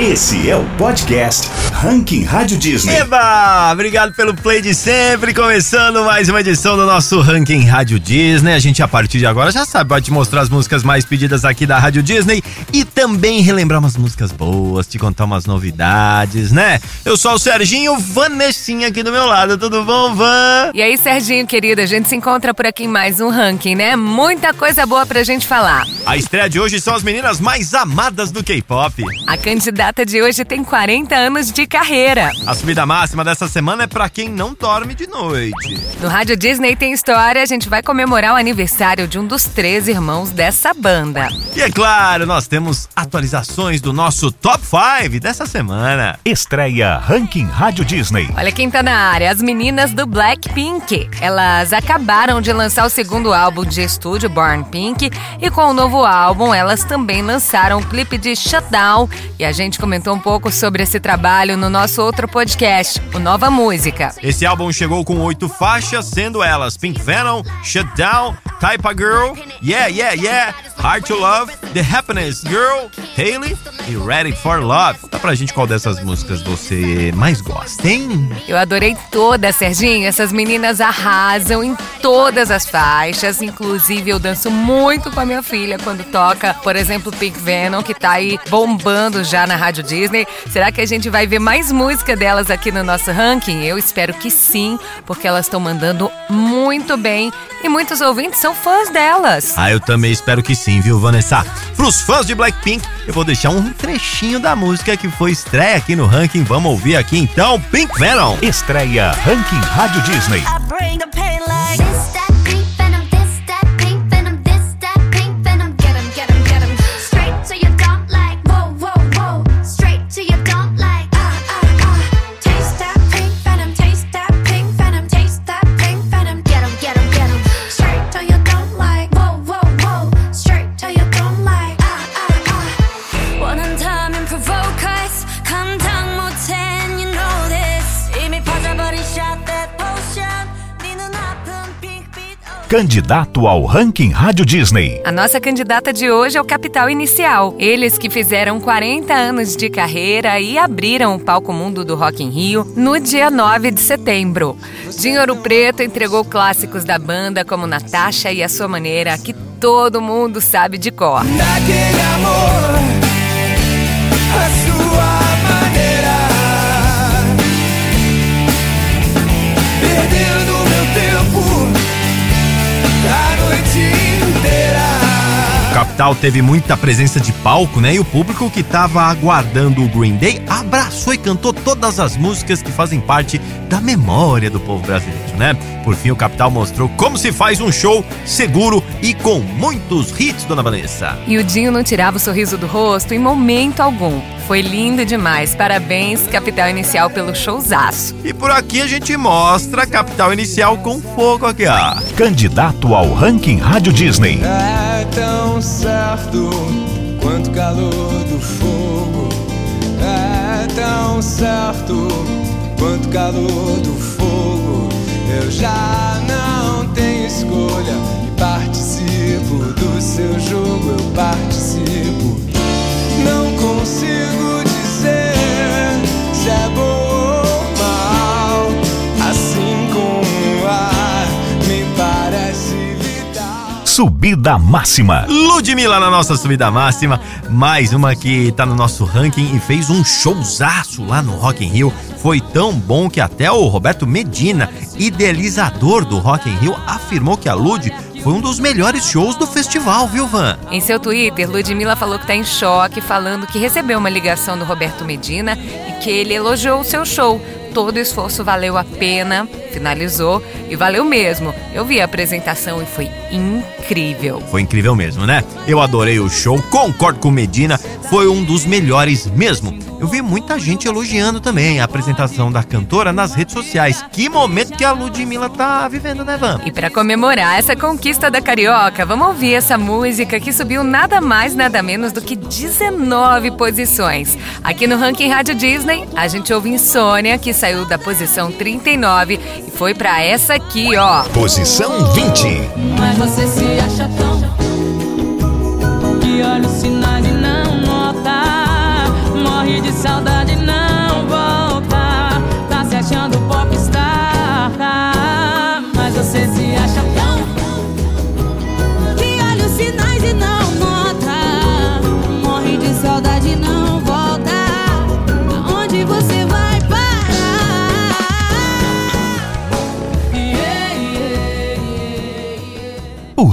Esse é o podcast Ranking Rádio Disney. Eba! Obrigado pelo play de sempre. Começando mais uma edição do nosso Ranking Rádio Disney. A gente, a partir de agora, já sabe, pode te mostrar as músicas mais pedidas aqui da Rádio Disney e também relembrar umas músicas boas, te contar umas novidades, né? Eu sou o Serginho, Vanessinha aqui do meu lado. Tudo bom, Van? E aí, Serginho, querido, a gente se encontra por aqui em mais um ranking, né? Muita coisa boa pra gente falar. A estreia de hoje são as meninas mais amadas do K-pop. A candidata de hoje tem 40 anos de carreira. A subida máxima dessa semana é para quem não dorme de noite. No Rádio Disney tem história, a gente vai comemorar o aniversário de um dos três irmãos dessa banda. E é claro, nós temos atualizações do nosso Top 5 dessa semana. Estreia Ranking Rádio Disney. Olha quem tá na área, as meninas do Blackpink. Elas acabaram de lançar o segundo álbum de estúdio, Born Pink, e com o novo álbum elas também lançaram o clipe de Shutdown, e a gente comentou um pouco sobre esse trabalho no nosso outro podcast, o Nova Música. Esse álbum chegou com oito faixas, sendo elas Pink Venom, Shutdown, Type a Girl, Yeah, Yeah, Yeah, Hard to Love, The Happiness Girl, Haley e Ready for Love. Dá pra gente qual dessas músicas você mais gosta, hein? Eu adorei toda, Serginho. Essas meninas arrasam em todas as faixas. Inclusive, eu danço muito com a minha filha quando toca, por exemplo, Pink Venom, que tá aí bombando já na Rádio Disney. Será que a gente vai ver mais música delas aqui no nosso ranking? Eu espero que sim, porque elas estão mandando muito bem e muitos ouvintes são fãs delas. Ah, eu também espero que sim, viu, Vanessa? Pros fãs de Blackpink, eu vou deixar um trechinho da música que foi estreia aqui no ranking. Vamos ouvir aqui então, Pink Venom. Estreia Ranking Rádio Disney. Candidato ao Ranking Rádio Disney. A nossa candidata de hoje é o Capital Inicial. Eles que fizeram 40 anos de carreira e abriram o palco mundo do Rock in Rio no dia 9 de setembro. Dinheiro Preto entregou clássicos da banda como Natasha e a sua maneira, que todo mundo sabe de cor. Daquele amor, Teve muita presença de palco, né? E o público que tava aguardando o Green Day abraçou e cantou todas as músicas que fazem parte da memória do povo brasileiro, né? Por fim, o Capital mostrou como se faz um show seguro e com muitos hits, dona Vanessa. E o Dinho não tirava o sorriso do rosto em momento algum. Foi lindo demais. Parabéns, Capital Inicial, pelo showzaço. E por aqui a gente mostra a Capital Inicial com fogo aqui, ó. Candidato ao Ranking Rádio Disney. É tão certo quanto o calor do fogo. É tão certo quanto o calor do fogo. Eu já não tenho escolha e participo do seu jogo. Eu participo. Subida Máxima. Ludmilla na nossa subida máxima, mais uma que tá no nosso ranking e fez um showzaço lá no Rock in Rio. Foi tão bom que até o Roberto Medina, idealizador do Rock in Rio, afirmou que a Lud foi um dos melhores shows do festival, viu, Van? Em seu Twitter, Ludmilla falou que está em choque, falando que recebeu uma ligação do Roberto Medina e que ele elogiou o seu show. Todo o esforço valeu a pena, finalizou e valeu mesmo. Eu vi a apresentação e foi incrível. Foi incrível mesmo, né? Eu adorei o show, concordo com Medina, foi um dos melhores mesmo. Eu vi muita gente elogiando também a apresentação da cantora nas redes sociais. Que momento que a Ludmilla tá vivendo, né, Van? E para comemorar essa conquista da Carioca, vamos ouvir essa música que subiu nada mais, nada menos do que 19 posições. Aqui no Ranking Rádio Disney, a gente ouve Insônia, que saiu da posição 39 e foi para essa aqui, ó. Posição 20. Mas você se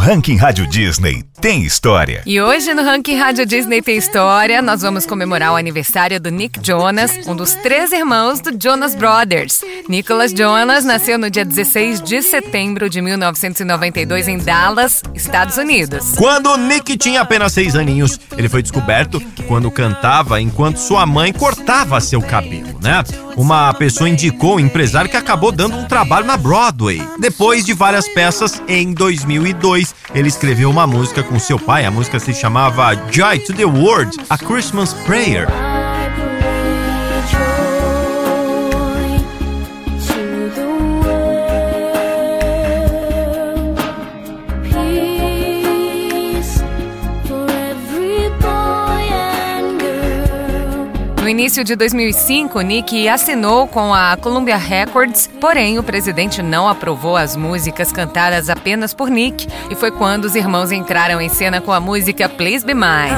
Ranking Rádio Disney tem história. E hoje no Ranking Rádio Disney tem história, nós vamos comemorar o aniversário do Nick Jonas, um dos três irmãos do Jonas Brothers. Nicholas Jonas nasceu no dia 16 de setembro de 1992 em Dallas, Estados Unidos. Quando o Nick tinha apenas seis aninhos, ele foi descoberto quando cantava enquanto sua mãe cortava seu cabelo, né? Uma pessoa indicou o empresário que acabou dando um trabalho na Broadway. Depois de várias peças, em 2002, ele escreveu uma música com seu pai. A música se chamava Joy to the World, A Christmas Prayer. Início de 2005, Nick assinou com a Columbia Records, porém o presidente não aprovou as músicas cantadas apenas por Nick, e foi quando os irmãos entraram em cena com a música Please Be Mine.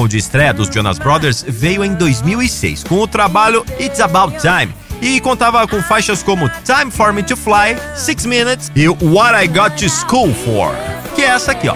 Álbum de estreia dos Jonas Brothers veio em 2006 com o trabalho It's About Time e contava com faixas como Time for Me to Fly, Six Minutes e What I Got to School For, que é essa aqui, ó.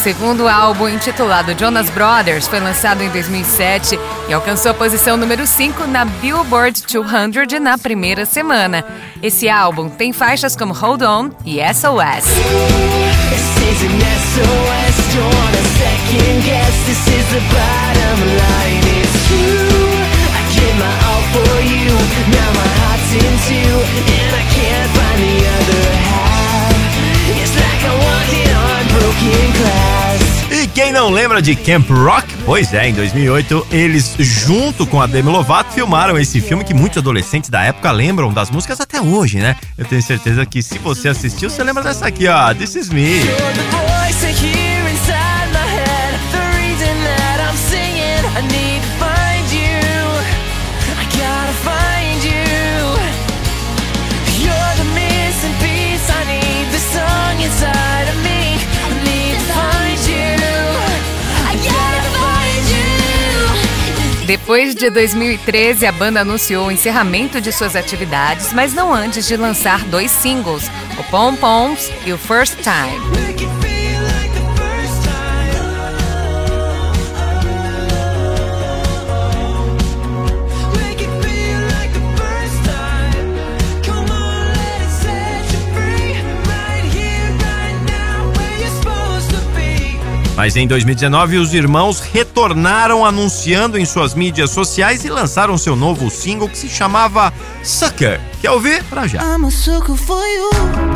Segundo álbum, intitulado Jonas Brothers, foi lançado em 2007 e alcançou a posição número 5 na Billboard 200 na primeira semana. Esse álbum tem faixas como Hold On e SOS. Quem não lembra de Camp Rock? Pois é, em 2008 eles, junto com a Demi Lovato, filmaram esse filme que muitos adolescentes da época lembram das músicas até hoje, né? Eu tenho certeza que se você assistiu, você lembra dessa aqui, ó, This Is Me. Depois de 2013, a banda anunciou o encerramento de suas atividades, mas não antes de lançar dois singles, o Pom Poms e o First Time. Mas em 2019, os irmãos retornaram anunciando em suas mídias sociais e lançaram seu novo single que se chamava Sucker. Quer ouvir? Pra já. I'm a sucker for you.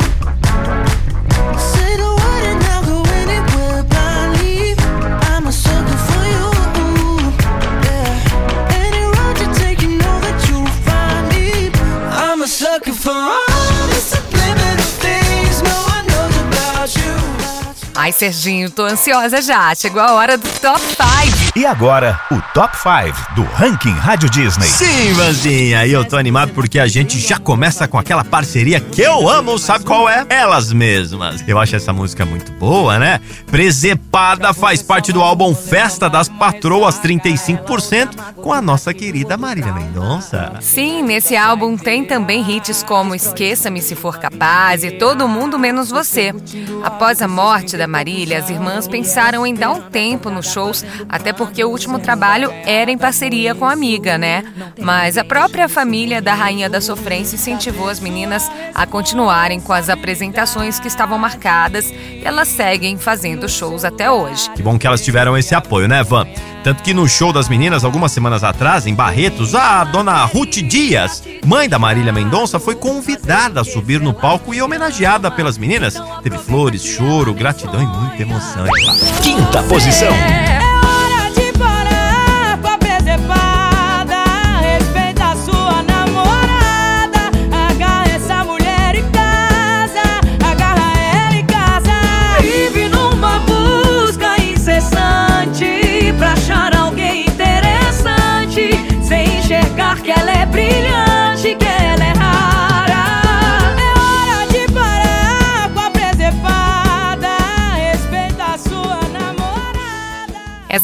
Ai, Serginho, tô ansiosa já. Chegou a hora do Top 5. E agora, o Top 5 do Ranking Rádio Disney. Sim, Vanzinha, e eu tô animado porque a gente já começa com aquela parceria que eu amo, sabe qual é? Elas mesmas. Eu acho essa música muito boa, né? Presepada faz parte do álbum Festa das Patroas 35% com a nossa querida Marília Mendonça. Sim, nesse álbum tem também hits como Esqueça-me se for capaz e Todo Mundo Menos Você. Após a morte da Marília, as irmãs pensaram em dar um tempo nos shows, até porque o último trabalho era em parceria com a amiga, né? Mas a própria família da Rainha da Sofrência incentivou as meninas a continuarem com as apresentações que estavam marcadas e elas seguem fazendo shows até hoje. Que bom que elas tiveram esse apoio, né, Van? Tanto que no show das meninas, algumas semanas atrás, em Barretos, a dona Ruth Dias, mãe da Marília Mendonça, foi convidada a subir no palco e homenageada pelas meninas. Teve flores, choro, gratidão e muita emoção, é. Quinta posição.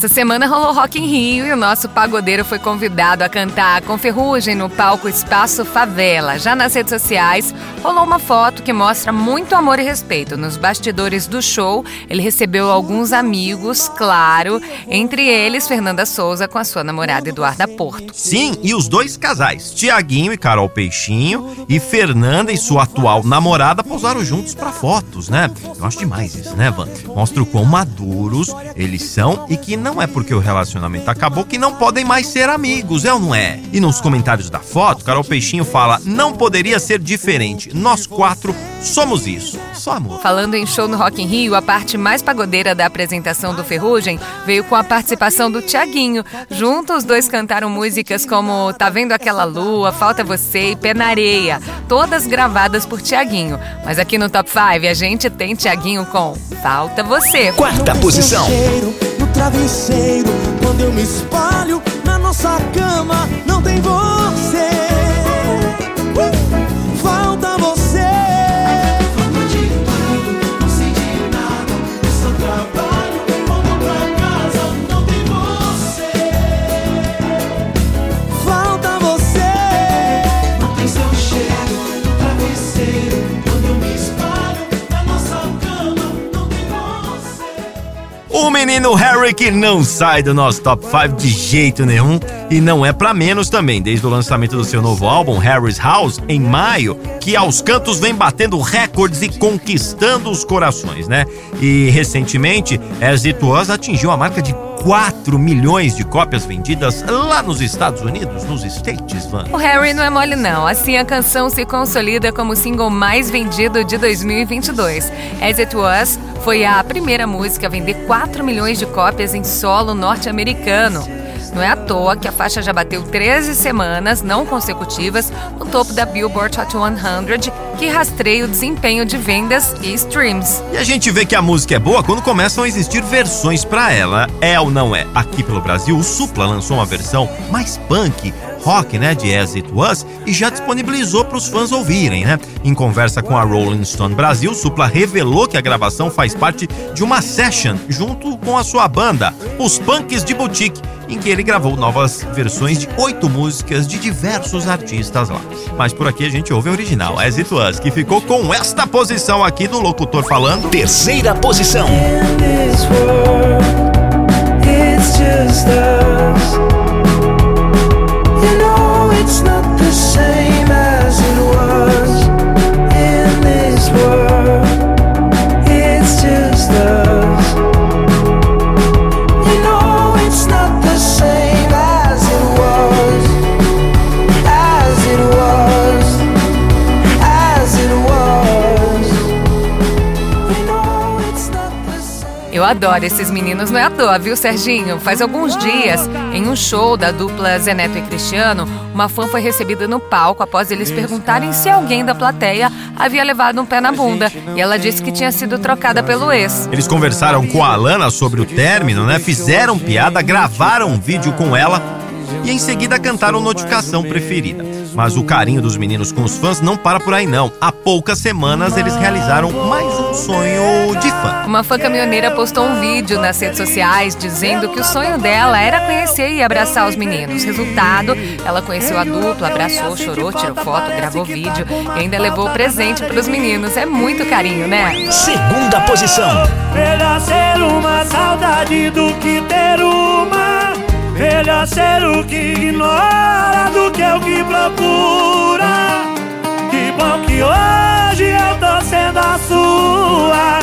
Essa semana rolou Rock in Rio e o nosso pagodeiro foi convidado a cantar com ferrugem no palco Espaço Favela. Já nas redes sociais, rolou uma foto que mostra muito amor e respeito. Nos bastidores do show, ele recebeu alguns amigos, claro, entre eles Fernanda Souza com a sua namorada Eduarda Porto. Sim, e os dois casais, Tiaguinho e Carol Peixinho, e Fernanda e sua atual namorada pousaram juntos pra fotos, né? Eu acho demais isso, né, Van? Mostra o quão maduros eles são e que não é porque o relacionamento acabou que não podem mais ser amigos, é ou não é? E nos comentários da foto, Carol Peixinho fala: não poderia ser diferente. Nós quatro somos isso. Só amor. Falando em show no Rock in Rio, a parte mais pagodeira da apresentação do Ferrugem veio com a participação do Tiaguinho. Juntos, os dois cantaram músicas como Tá Vendo Aquela Lua, Falta Você e Pé na Areia, todas gravadas por Tiaguinho. Mas aqui no Top 5 a gente tem Tiaguinho com Falta Você. Quarta posição. Travesseiro. Quando eu me espalho na nossa cama Não tem você O menino Harry que não sai do nosso top 5 de jeito nenhum e não é pra menos também, desde o lançamento do seu novo álbum Harry's House em maio, que aos cantos vem batendo recordes e conquistando os corações, né? E recentemente, As atingiu a marca de 4 milhões de cópias vendidas lá nos Estados Unidos, nos States, Van. O Harry não é mole não, assim a canção se consolida como o single mais vendido de 2022. As It Was foi a primeira música a vender 4 milhões de cópias em solo norte-americano. Não é à toa que a faixa já bateu 13 semanas não consecutivas no topo da Billboard Hot 100, que rastreia o desempenho de vendas e streams. E a gente vê que a música é boa quando começam a existir versões pra ela. É ou não é? Aqui pelo Brasil, o Supla lançou uma versão mais punk, rock, né, de As It Was e já disponibilizou pros fãs ouvirem, né? Em conversa com a Rolling Stone Brasil, Supla revelou que a gravação faz parte de uma session junto com a sua banda, os Punks de Boutique, em que ele gravou novas versões de oito músicas de diversos artistas lá. Mas por aqui a gente ouve a original, As It Was, que ficou com esta posição aqui do locutor falando. Terceira posição. In this world, it's just us. Adoro esses meninos, não é à toa, viu, Serginho? Faz alguns dias, em um show da dupla Zeneto e Cristiano, uma fã foi recebida no palco após eles perguntarem se alguém da plateia havia levado um pé na bunda. E ela disse que tinha sido trocada pelo ex. Eles conversaram com a Alana sobre o término, né? Fizeram piada, gravaram um vídeo com ela e em seguida cantaram notificação preferida. Mas o carinho dos meninos com os fãs não para por aí não. Há poucas semanas eles realizaram mais um sonho de fã. Uma fã caminhoneira postou um vídeo nas redes sociais dizendo que o sonho dela era conhecer e abraçar os meninos. Resultado, ela conheceu a dupla, abraçou, chorou, tirou foto, gravou vídeo e ainda levou presente para os meninos. É muito carinho, né? Segunda posição. Melhor ser uma saudade do. Ser o que ignora do que o que procura. Que bom que hoje eu tô sendo a sua.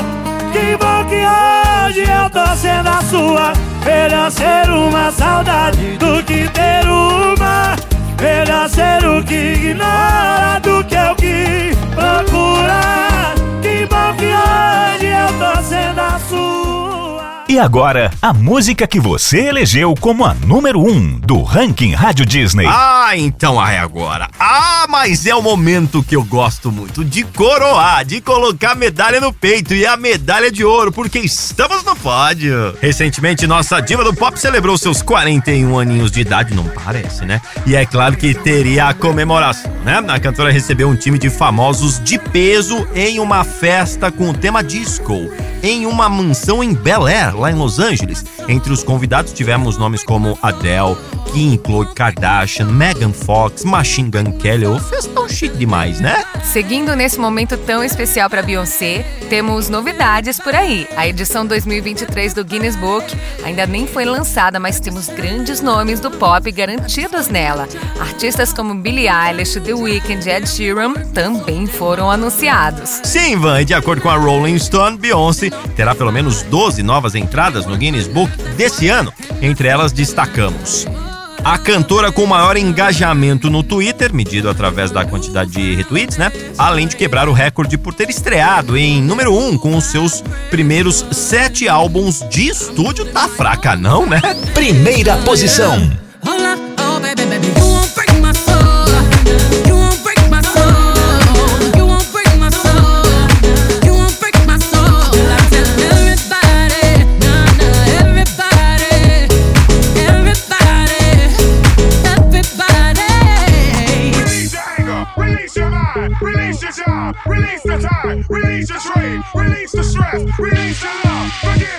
Que bom que hoje eu tô sendo a sua. Melhor ser uma saudade do que ter uma. Melhor ser o que ignora do que o que procura. Que bom que hoje eu tô sendo a. E agora, a música que você elegeu como a número 1 um do ranking Rádio Disney. Ah, então é agora. Ah, mas é o momento que eu gosto muito de coroar, de colocar a medalha no peito e a medalha de ouro, porque estamos no pódio. Recentemente, nossa diva do pop celebrou seus 41 aninhos de idade, não parece, né? E é claro que teria a comemoração, né? A cantora recebeu um time de famosos de peso em uma festa com o tema disco, em uma mansão em Bel Air, lá em Los Angeles. Entre os convidados tivemos nomes como Adele, Kim, Khloe Kardashian, Megan Fox, Machine Gun Kelly. Ô, festão chique demais, né? Seguindo nesse momento tão especial para Beyoncé, temos novidades por aí. A edição 2023 do Guinness Book ainda nem foi lançada, mas temos grandes nomes do pop garantidos nela. Artistas como Billie Eilish, The Weeknd e Ed Sheeran também foram anunciados. Sim, Van, e de acordo com a Rolling Stone, Beyoncé terá pelo menos 12 novas entradas no Guinness Book desse ano. Entre elas destacamos a cantora com maior engajamento no Twitter, medido através da quantidade de retweets, né? Além de quebrar o recorde por ter estreado em número 1 um, com os seus primeiros sete álbuns de estúdio. Tá fraca, não, né? Primeira posição. Hola, the time, release your trade, release the stress, release the love, forget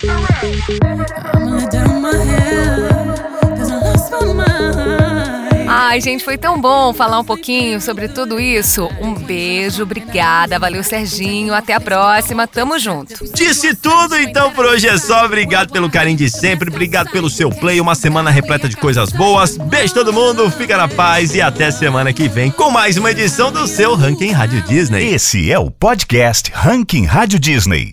Ai, gente, foi tão bom falar um pouquinho sobre tudo isso. Um beijo, obrigada, valeu Serginho, até a próxima, tamo junto. Disse tudo, então por hoje é só. Obrigado pelo carinho de sempre, obrigado pelo seu play. Uma semana repleta de coisas boas. Beijo todo mundo, fica na paz e até semana que vem com mais uma edição do seu Ranking Rádio Disney. Esse é o podcast Ranking Rádio Disney.